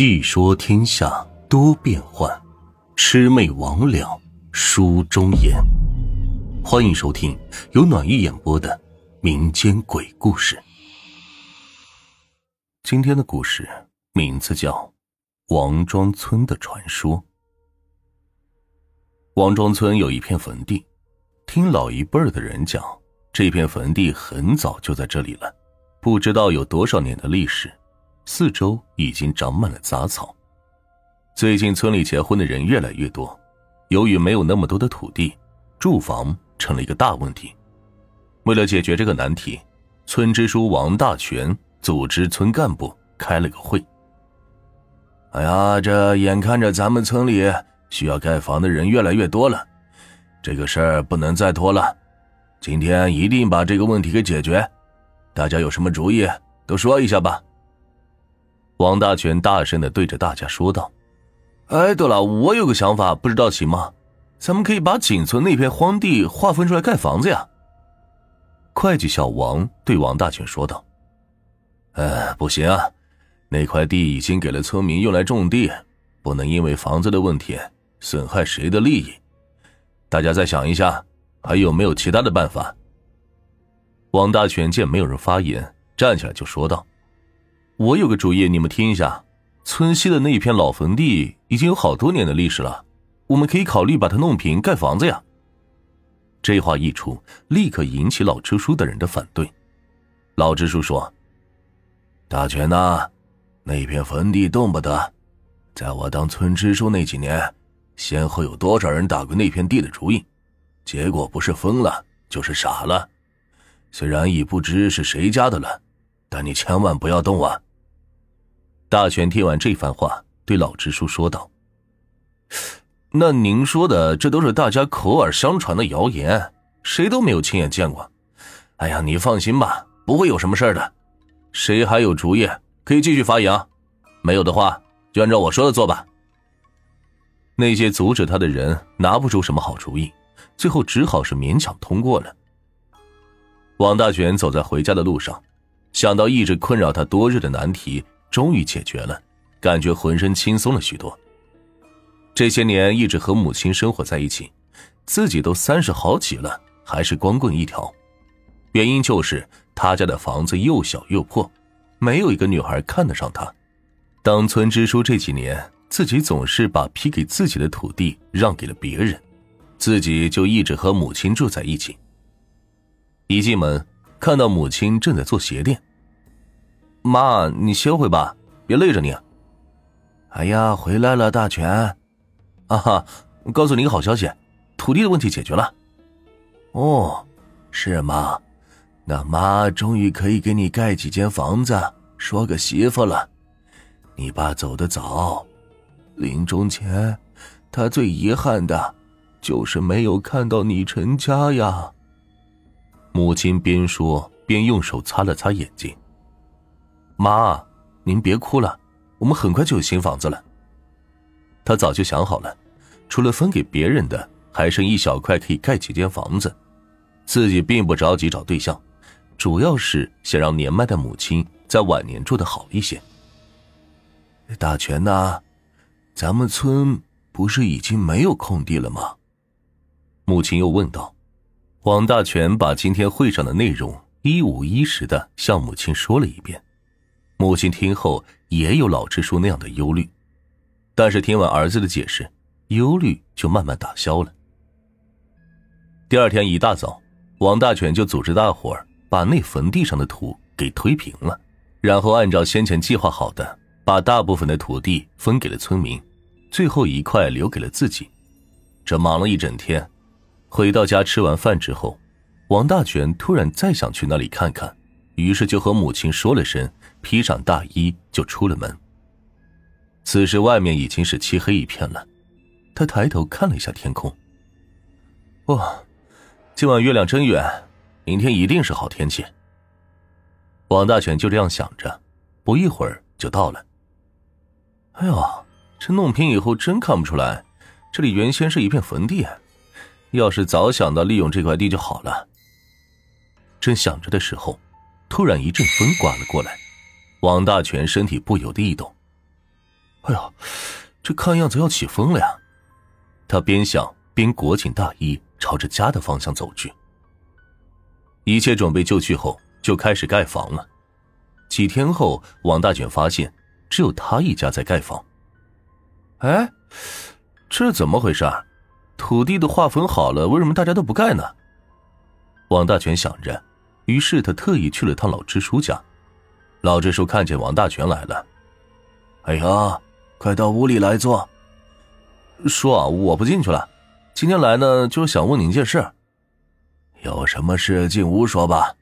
细说天下多变幻，魑魅魍魉书中言。欢迎收听由暖玉演播的民间鬼故事。今天的故事名字叫《王庄村的传说》。王庄村有一片坟地，听老一辈的人讲，这片坟地很早就在这里了，不知道有多少年的历史。四周已经长满了杂草。最近村里结婚的人越来越多，由于没有那么多的土地，住房成了一个大问题。为了解决这个难题，村支书王大全组织村干部开了个会。哎呀，这眼看着咱们村里需要盖房的人越来越多了，这个事儿不能再拖了，今天一定把这个问题给解决。大家有什么主意，都说一下吧。王大全大声的对着大家说道：“哎，对了，我有个想法，不知道行吗？咱们可以把锦村那片荒地划分出来盖房子呀。”会计小王对王大全说道：“呃，不行啊，那块地已经给了村民用来种地，不能因为房子的问题损害谁的利益。大家再想一下，还有没有其他的办法？”王大全见没有人发言，站起来就说道。我有个主意，你们听一下。村西的那一片老坟地已经有好多年的历史了，我们可以考虑把它弄平，盖房子呀。这话一出，立刻引起老支书的人的反对。老支书说：“大全呐，那片坟地动不得。在我当村支书那几年，先后有多少人打过那片地的主意，结果不是疯了，就是傻了。虽然已不知是谁家的了，但你千万不要动啊。”大全听完这番话，对老支书说道：“那您说的这都是大家口耳相传的谣言，谁都没有亲眼见过。哎呀，你放心吧，不会有什么事的。谁还有主意，可以继续发言。没有的话，就按照我说的做吧。”那些阻止他的人拿不出什么好主意，最后只好是勉强通过了。王大全走在回家的路上，想到一直困扰他多日的难题。终于解决了，感觉浑身轻松了许多。这些年一直和母亲生活在一起，自己都三十好几了，还是光棍一条。原因就是他家的房子又小又破，没有一个女孩看得上他。当村支书这几年，自己总是把批给自己的土地让给了别人，自己就一直和母亲住在一起。一进门，看到母亲正在做鞋垫。妈，你歇会吧，别累着你。哎呀，回来了，大全。啊哈，告诉你个好消息，土地的问题解决了。哦，是吗？那妈终于可以给你盖几间房子，说个媳妇了。你爸走得早，临终前，他最遗憾的，就是没有看到你成家呀。母亲边说边用手擦了擦眼睛。妈，您别哭了，我们很快就有新房子了。他早就想好了，除了分给别人的，还剩一小块可以盖几间房子。自己并不着急找对象，主要是想让年迈的母亲在晚年住的好一些。大全呐，咱们村不是已经没有空地了吗？母亲又问道。王大全把今天会上的内容一五一十的向母亲说了一遍。母亲听后也有老支书那样的忧虑，但是听完儿子的解释，忧虑就慢慢打消了。第二天一大早，王大全就组织大伙儿把那坟地上的土给推平了，然后按照先前计划好的，把大部分的土地分给了村民，最后一块留给了自己。这忙了一整天，回到家吃完饭之后，王大全突然再想去那里看看。于是就和母亲说了声，披上大衣就出了门。此时外面已经是漆黑一片了，他抬头看了一下天空。哇，今晚月亮真圆，明天一定是好天气。王大全就这样想着，不一会儿就到了。哎呦，这弄平以后真看不出来，这里原先是一片坟地。要是早想到利用这块地就好了。正想着的时候。突然一阵风刮了过来，王大全身体不由得一抖。哎呦，这看样子要起风了呀！他边想边裹紧大衣，朝着家的方向走去。一切准备就绪后，就开始盖房了。几天后，王大卷发现只有他一家在盖房。哎，这怎么回事？土地都划分好了，为什么大家都不盖呢？王大全想着，于是他特意去了趟老支书家。老支书看见王大全来了，哎呀！快到屋里来坐。叔，我不进去了。今天来呢，就是想问您件事。有什么事进屋说吧。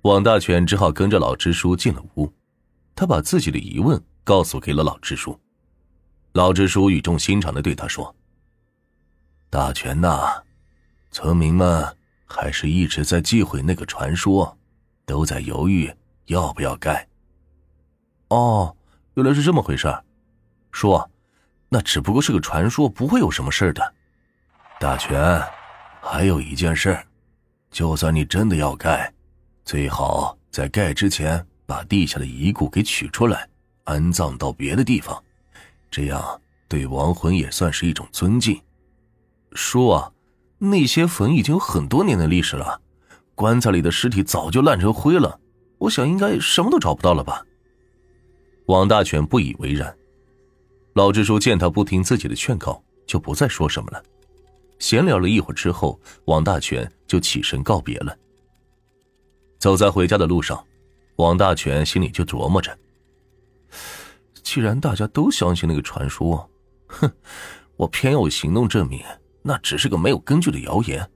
王大全只好跟着老支书进了屋。他把自己的疑问告诉给了老支书。老支书语重心长的对他说：“大全呐，村民们还是一直在忌讳那个传说，都在犹豫要不要盖。”哦，原来是这么回事。叔，那只不过是个传说，不会有什么事的。大全，还有一件事，就算你真的要盖，最好在盖之前把地下的遗骨给取出来，安葬到别的地方，这样对亡魂也算是一种尊敬。叔啊，那些坟已经有很多年的历史了，棺材里的尸体早就烂成灰了，我想应该什么都找不到了吧。王大全不以为然。老支书见他不听自己的劝告，就不再说什么了。闲聊了一会儿之后，王大全就起身告别了。走在回家的路上，王大全心里就琢磨着：既然大家都相信那个传说，哼，我偏要行动证明，那只是个没有根据的谣言。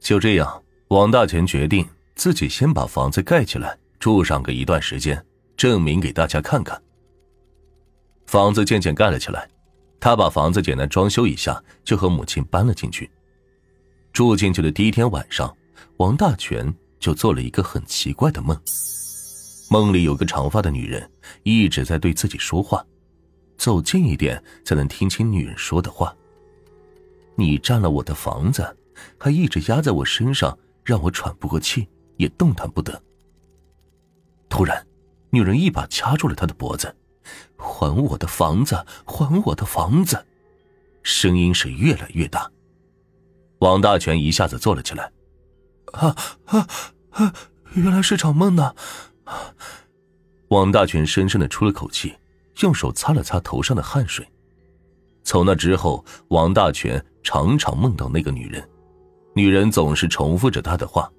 就这样，王大全决定自己先把房子盖起来，住上个一段时间，证明给大家看看。房子渐渐盖了起来，他把房子简单装修一下，就和母亲搬了进去。住进去的第一天晚上，王大全就做了一个很奇怪的梦。梦里有个长发的女人一直在对自己说话，走近一点才能听清女人说的话。你占了我的房子，还一直压在我身上，让我喘不过气，也动弹不得。突然，女人一把掐住了他的脖子。还我的房子！还我的房子！声音是越来越大。王大全一下子坐了起来。啊啊啊！原来是场梦呢。王大全深深的出了口气，用手擦了擦头上的汗水。从那之后，王大全常常梦到那个女人，女人总是重复着他的话。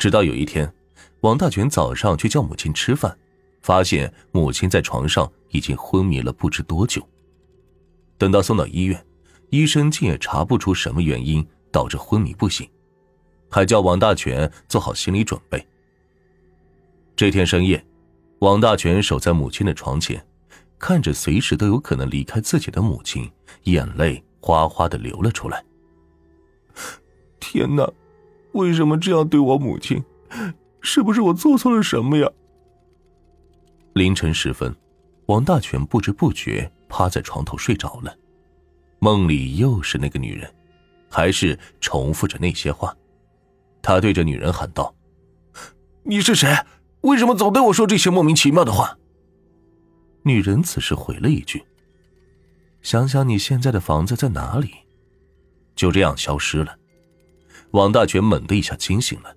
直到有一天，王大全早上去叫母亲吃饭。发现母亲在床上已经昏迷了不知多久。等到送到医院，医生竟也查不出什么原因导致昏迷不醒，还叫王大全做好心理准备。这天深夜，王大全守在母亲的床前，看着随时都有可能离开自己的母亲，眼泪哗哗的流了出来。天哪，为什么这样对我母亲？是不是我做错了什么呀？凌晨时分，王大全不知不觉趴在床头睡着了。梦里又是那个女人，还是重复着那些话。他对着女人喊道：“你是谁？为什么总对我说这些莫名其妙的话？”女人此时回了一句：“想想你现在的房子在哪里。”就这样消失了。王大全猛的一下惊醒了，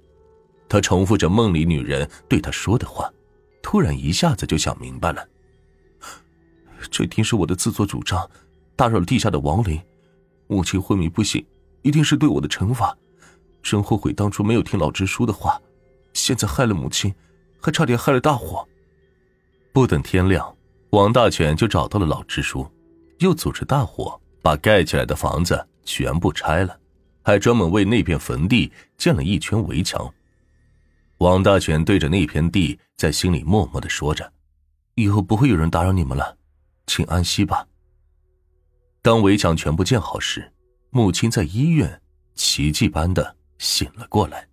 他重复着梦里女人对他说的话。突然一下子就想明白了，这一定是我的自作主张，打扰了地下的亡灵。母亲昏迷不醒，一定是对我的惩罚。真后悔当初没有听老支书的话，现在害了母亲，还差点害了大伙。不等天亮，王大全就找到了老支书，又组织大伙把盖起来的房子全部拆了，还专门为那片坟地建了一圈围墙。王大全对着那片地，在心里默默的说着：“以后不会有人打扰你们了，请安息吧。”当围墙全部建好时，母亲在医院奇迹般的醒了过来。